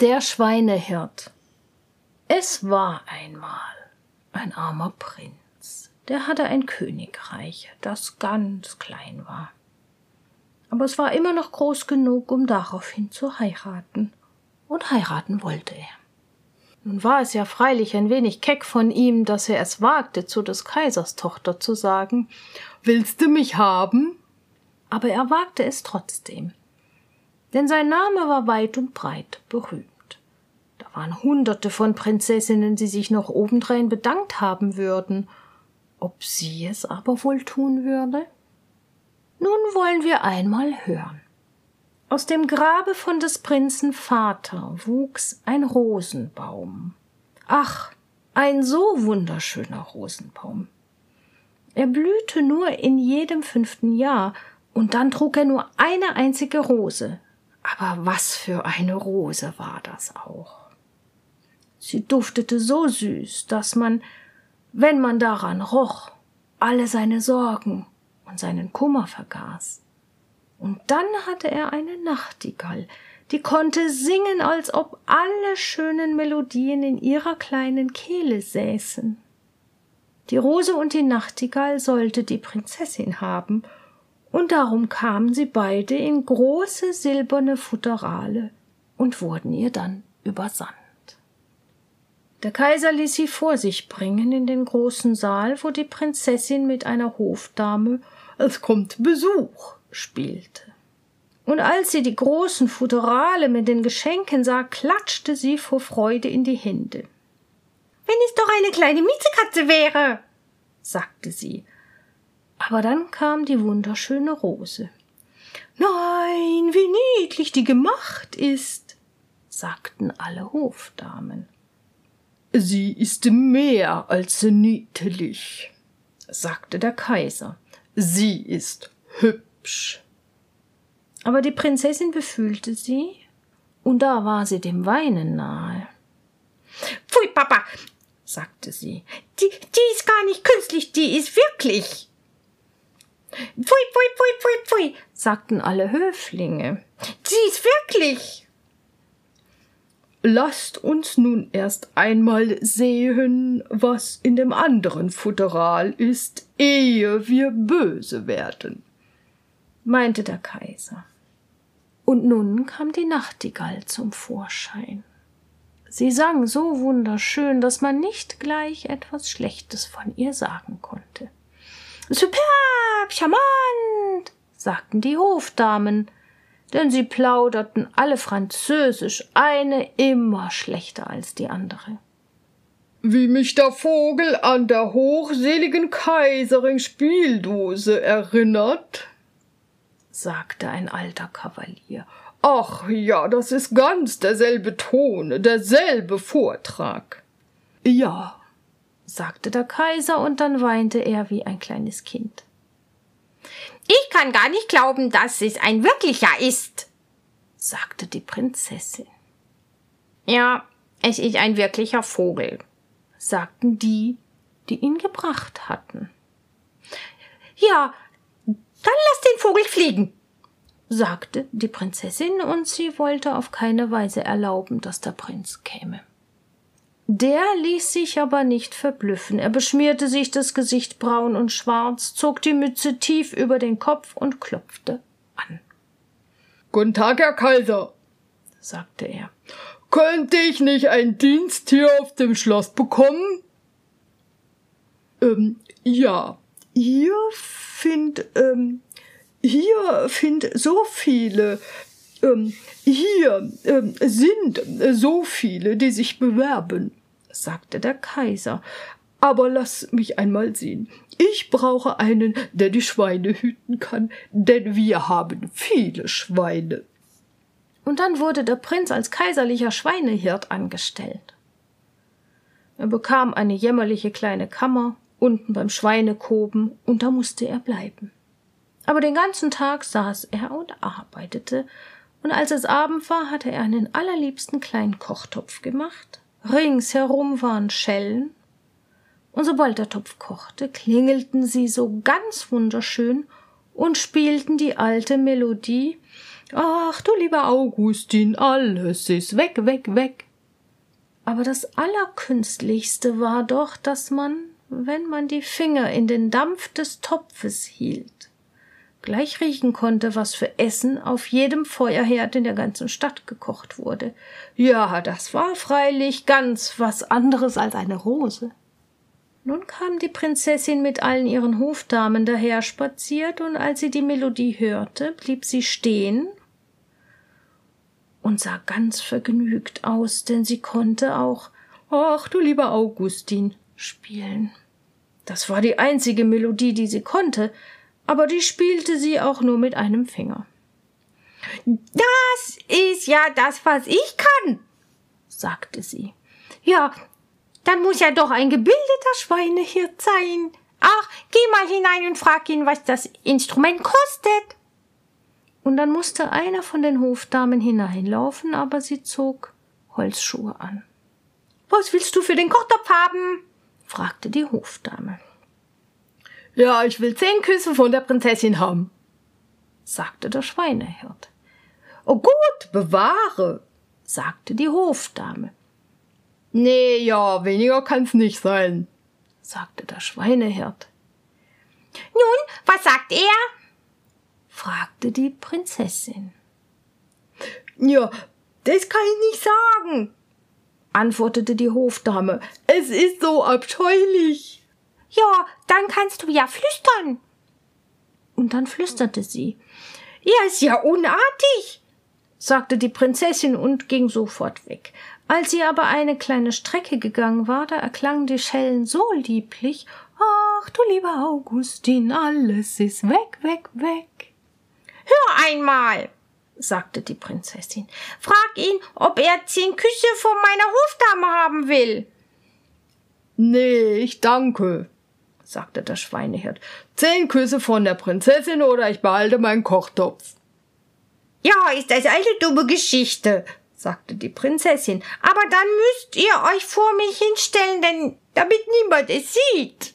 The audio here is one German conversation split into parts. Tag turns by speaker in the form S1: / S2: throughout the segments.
S1: Der Schweinehirt. Es war einmal ein armer Prinz, der hatte ein Königreich, das ganz klein war. Aber es war immer noch groß genug, um daraufhin zu heiraten. Und heiraten wollte er. Nun war es ja freilich ein wenig keck von ihm, dass er es wagte, zu des Kaisers Tochter zu sagen Willst du mich haben? Aber er wagte es trotzdem denn sein Name war weit und breit berühmt. Da waren hunderte von Prinzessinnen, die sich noch obendrein bedankt haben würden. Ob sie es aber wohl tun würde? Nun wollen wir einmal hören. Aus dem Grabe von des Prinzen Vater wuchs ein Rosenbaum. Ach, ein so wunderschöner Rosenbaum. Er blühte nur in jedem fünften Jahr, und dann trug er nur eine einzige Rose, aber was für eine Rose war das auch. Sie duftete so süß, dass man, wenn man daran roch, alle seine Sorgen und seinen Kummer vergaß. Und dann hatte er eine Nachtigall, die konnte singen, als ob alle schönen Melodien in ihrer kleinen Kehle säßen. Die Rose und die Nachtigall sollte die Prinzessin haben, und darum kamen sie beide in große silberne Futterale und wurden ihr dann übersandt. Der Kaiser ließ sie vor sich bringen in den großen Saal, wo die Prinzessin mit einer Hofdame Es kommt Besuch spielte. Und als sie die großen Futterale mit den Geschenken sah, klatschte sie vor Freude in die Hände. Wenn es doch eine kleine Miezekatze wäre, sagte sie aber dann kam die wunderschöne Rose. Nein, wie niedlich die gemacht ist, sagten alle Hofdamen. Sie ist mehr als niedlich, sagte der Kaiser. Sie ist hübsch. Aber die Prinzessin befühlte sie, und da war sie dem Weinen nahe. Pfui, Papa, sagte sie, die, die ist gar nicht künstlich, die ist wirklich. Pfui, pfui, pfui, pfui, pfui, sagten alle Höflinge. Sie ist wirklich. Lasst uns nun erst einmal sehen, was in dem anderen Futteral ist, ehe wir böse werden, meinte der Kaiser. Und nun kam die Nachtigall zum Vorschein. Sie sang so wunderschön, dass man nicht gleich etwas Schlechtes von ihr sagen konnte. Superb, charmant, sagten die Hofdamen, denn sie plauderten alle Französisch, eine immer schlechter als die andere. Wie mich der Vogel an der hochseligen Kaiserin Spieldose erinnert, sagte ein alter Kavalier. Ach ja, das ist ganz derselbe Ton, derselbe Vortrag. Ja, sagte der Kaiser, und dann weinte er wie ein kleines Kind. Ich kann gar nicht glauben, dass es ein wirklicher ist, sagte die Prinzessin. Ja, es ist ein wirklicher Vogel, sagten die, die ihn gebracht hatten. Ja, dann lass den Vogel fliegen, sagte die Prinzessin, und sie wollte auf keine Weise erlauben, dass der Prinz käme. Der ließ sich aber nicht verblüffen. Er beschmierte sich das Gesicht braun und schwarz, zog die Mütze tief über den Kopf und klopfte an. Guten Tag, Herr Kaiser, sagte er. Könnte ich nicht ein Diensttier auf dem Schloss bekommen? Ähm, ja, hier find, ähm, hier find so viele, ähm, hier ähm, sind so viele, die sich bewerben sagte der Kaiser. Aber lass mich einmal sehen. Ich brauche einen, der die Schweine hüten kann, denn wir haben viele Schweine. Und dann wurde der Prinz als kaiserlicher Schweinehirt angestellt. Er bekam eine jämmerliche kleine Kammer unten beim Schweinekoben, und da musste er bleiben. Aber den ganzen Tag saß er und arbeitete, und als es Abend war, hatte er einen allerliebsten kleinen Kochtopf gemacht, Ringsherum waren Schellen, und sobald der Topf kochte, klingelten sie so ganz wunderschön und spielten die alte Melodie Ach du lieber Augustin, alles ist weg, weg, weg. Aber das Allerkünstlichste war doch, dass man, wenn man die Finger in den Dampf des Topfes hielt, gleich riechen konnte, was für Essen auf jedem Feuerherd in der ganzen Stadt gekocht wurde. Ja, das war freilich ganz was anderes als eine Rose. Nun kam die Prinzessin mit allen ihren Hofdamen daher spaziert, und als sie die Melodie hörte, blieb sie stehen und sah ganz vergnügt aus, denn sie konnte auch Ach du lieber Augustin spielen. Das war die einzige Melodie, die sie konnte, aber die spielte sie auch nur mit einem Finger.
S2: Das ist ja das, was ich kann, sagte sie. Ja, dann muss ja doch ein gebildeter Schweinehirt sein. Ach, geh mal hinein und frag ihn, was das Instrument kostet.
S1: Und dann musste einer von den Hofdamen hineinlaufen, aber sie zog Holzschuhe an.
S2: Was willst du für den Kochtopf haben?
S1: fragte die Hofdame.
S3: Ja, ich will zehn Küsse von der Prinzessin haben,
S1: sagte der Schweinehirt.
S3: Oh gut, bewahre,
S1: sagte die Hofdame.
S3: Nee, ja, weniger kann's nicht sein, sagte der Schweinehirt.
S2: Nun, was sagt er?
S1: fragte die Prinzessin.
S3: Ja, das kann ich nicht sagen, antwortete die Hofdame. Es ist so abscheulich.
S2: Ja, dann kannst du ja flüstern.
S1: Und dann flüsterte sie.
S2: Ja, ist ja unartig,
S1: sagte die Prinzessin und ging sofort weg. Als sie aber eine kleine Strecke gegangen war, da erklangen die Schellen so lieblich. Ach, du lieber Augustin, alles ist weg, weg, weg.
S2: Hör einmal, sagte die Prinzessin. Frag ihn, ob er zehn Küsse von meiner Hofdame haben will.
S3: Nee, ich danke, sagte der Schweinehirt. Zehn Küsse von der Prinzessin oder ich behalte meinen Kochtopf.
S2: Ja, ist das eine dumme Geschichte, sagte die Prinzessin. Aber dann müsst ihr euch vor mich hinstellen, denn damit niemand es sieht.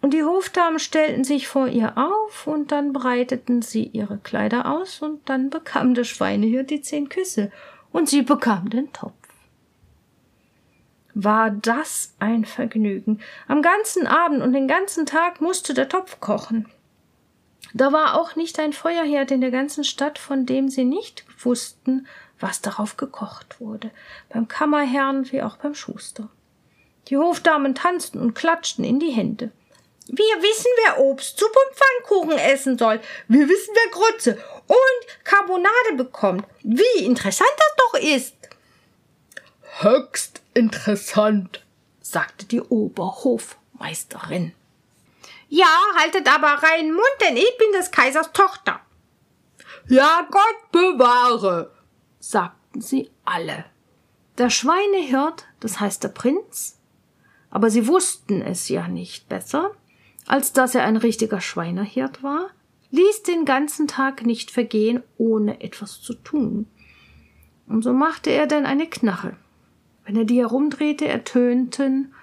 S1: Und die Hofdamen stellten sich vor ihr auf, und dann breiteten sie ihre Kleider aus, und dann bekam der Schweinehirt die zehn Küsse, und sie bekam den Topf. War das ein Vergnügen. Am ganzen Abend und den ganzen Tag musste der Topf kochen. Da war auch nicht ein Feuerherd in der ganzen Stadt, von dem sie nicht wussten, was darauf gekocht wurde, beim Kammerherrn wie auch beim Schuster. Die Hofdamen tanzten und klatschten in die Hände.
S2: Wir wissen, wer Obstsuppe und Pfannkuchen essen soll. Wir wissen, wer Grütze und Carbonade bekommt. Wie interessant das doch ist.
S3: Höchst interessant,
S1: sagte die Oberhofmeisterin.
S2: Ja, haltet aber reinen Mund, denn ich bin des Kaisers Tochter.
S3: Ja, Gott bewahre,
S1: sagten sie alle. Der Schweinehirt, das heißt der Prinz, aber sie wussten es ja nicht besser, als dass er ein richtiger Schweinehirt war, ließ den ganzen Tag nicht vergehen, ohne etwas zu tun. Und so machte er denn eine Knarre. Wenn er die herumdrehte, ertönten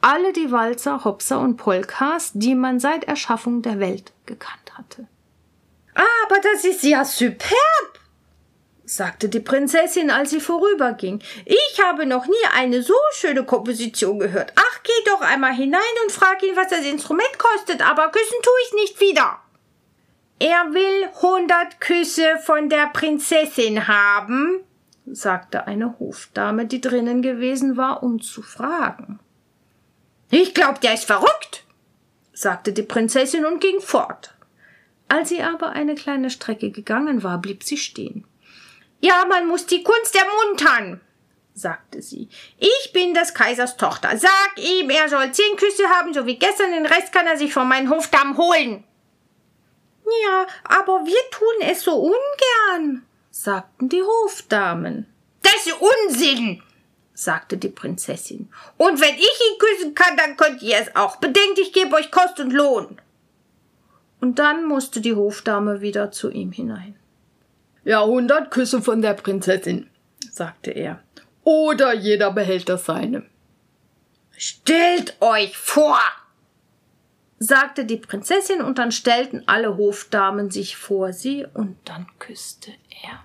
S1: alle die Walzer, Hopser und Polkas, die man seit Erschaffung der Welt gekannt hatte.
S2: Aber das ist ja superb, sagte die Prinzessin, als sie vorüberging. Ich habe noch nie eine so schöne Komposition gehört. Ach, geh doch einmal hinein und frag ihn, was das Instrument kostet, aber küssen tu ich nicht wieder. Er will hundert Küsse von der Prinzessin haben, sagte eine Hofdame, die drinnen gewesen war, um zu fragen. Ich glaub, der ist verrückt, sagte die Prinzessin und ging fort.
S1: Als sie aber eine kleine Strecke gegangen war, blieb sie stehen.
S2: Ja, man muss die Kunst ermuntern, sagte sie. Ich bin des Kaisers Tochter. Sag ihm, er soll zehn Küsse haben, so wie gestern, den Rest kann er sich von meinen Hofdamen holen. Ja, aber wir tun es so ungern, sagten die Hofdamen. Das ist Unsinn, sagte die Prinzessin. Und wenn ich ihn küssen kann, dann könnt ihr es auch. Bedenkt, ich gebe euch Kost und Lohn.
S1: Und dann musste die Hofdame wieder zu ihm hinein.
S3: Ja, hundert Küsse von der Prinzessin, sagte er. Oder jeder behält das seine.
S2: Stellt euch vor,
S1: sagte die Prinzessin, und dann stellten alle Hofdamen sich vor sie, und dann küsste er.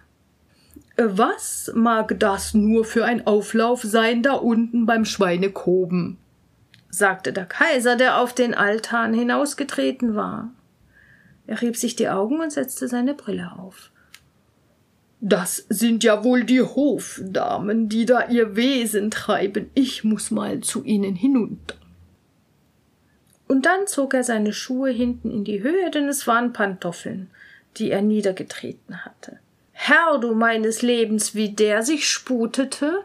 S3: Was mag das nur für ein Auflauf sein da unten beim Schweinekoben?
S1: sagte der Kaiser, der auf den Altan hinausgetreten war. Er rieb sich die Augen und setzte seine Brille auf.
S3: Das sind ja wohl die Hofdamen, die da ihr Wesen treiben. Ich muss mal zu ihnen hinunter.
S1: Und dann zog er seine Schuhe hinten in die Höhe, denn es waren Pantoffeln, die er niedergetreten hatte. Herr du meines Lebens, wie der sich sputete.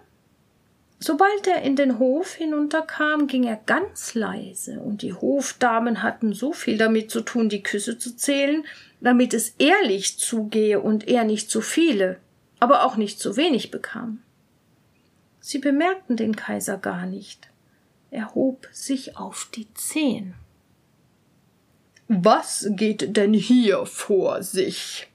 S1: Sobald er in den Hof hinunterkam, ging er ganz leise, und die Hofdamen hatten so viel damit zu tun, die Küsse zu zählen, damit es ehrlich zugehe und er nicht zu viele, aber auch nicht zu wenig bekam. Sie bemerkten den Kaiser gar nicht. Er hob sich auf die Zehen.
S3: Was geht denn hier vor sich?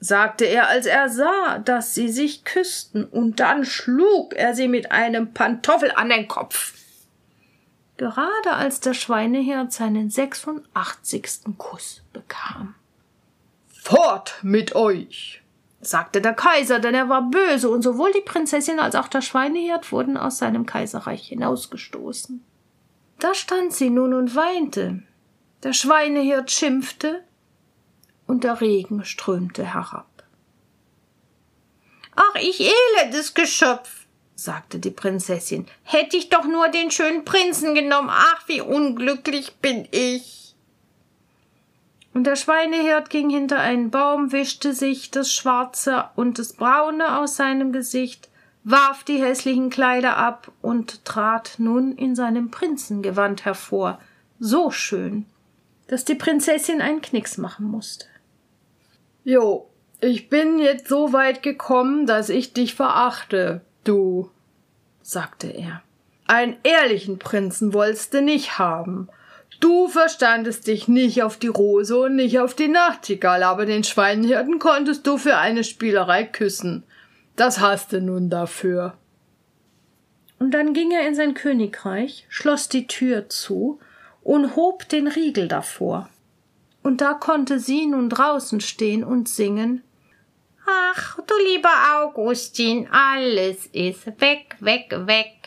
S1: sagte er, als er sah, dass sie sich küssten, und dann schlug er sie mit einem Pantoffel an den Kopf. Gerade als der Schweinehirt seinen sechsundachtzigsten Kuss bekam.
S3: Fort mit euch!
S1: Sagte der Kaiser, denn er war böse, und sowohl die Prinzessin als auch der Schweinehirt wurden aus seinem Kaiserreich hinausgestoßen. Da stand sie nun und weinte. Der Schweinehirt schimpfte, und der Regen strömte herab. Ach, ich elendes Geschöpf, sagte die Prinzessin, hätte ich doch nur den schönen Prinzen genommen. Ach, wie unglücklich bin ich. Und der Schweinehirt ging hinter einen Baum, wischte sich das Schwarze und das Braune aus seinem Gesicht, warf die hässlichen Kleider ab und trat nun in seinem Prinzengewand hervor, so schön, dass die Prinzessin einen Knicks machen musste.
S3: Jo, ich bin jetzt so weit gekommen, dass ich dich verachte, du, sagte er. Einen ehrlichen Prinzen wolltest du nicht haben. Du verstandest dich nicht auf die Rose und nicht auf die Nachtigall, aber den Schweinhirten konntest du für eine Spielerei küssen. Das hast du nun dafür.
S1: Und dann ging er in sein Königreich, schloss die Tür zu und hob den Riegel davor und da konnte sie nun draußen stehen und singen Ach, du lieber Augustin, alles ist weg, weg, weg.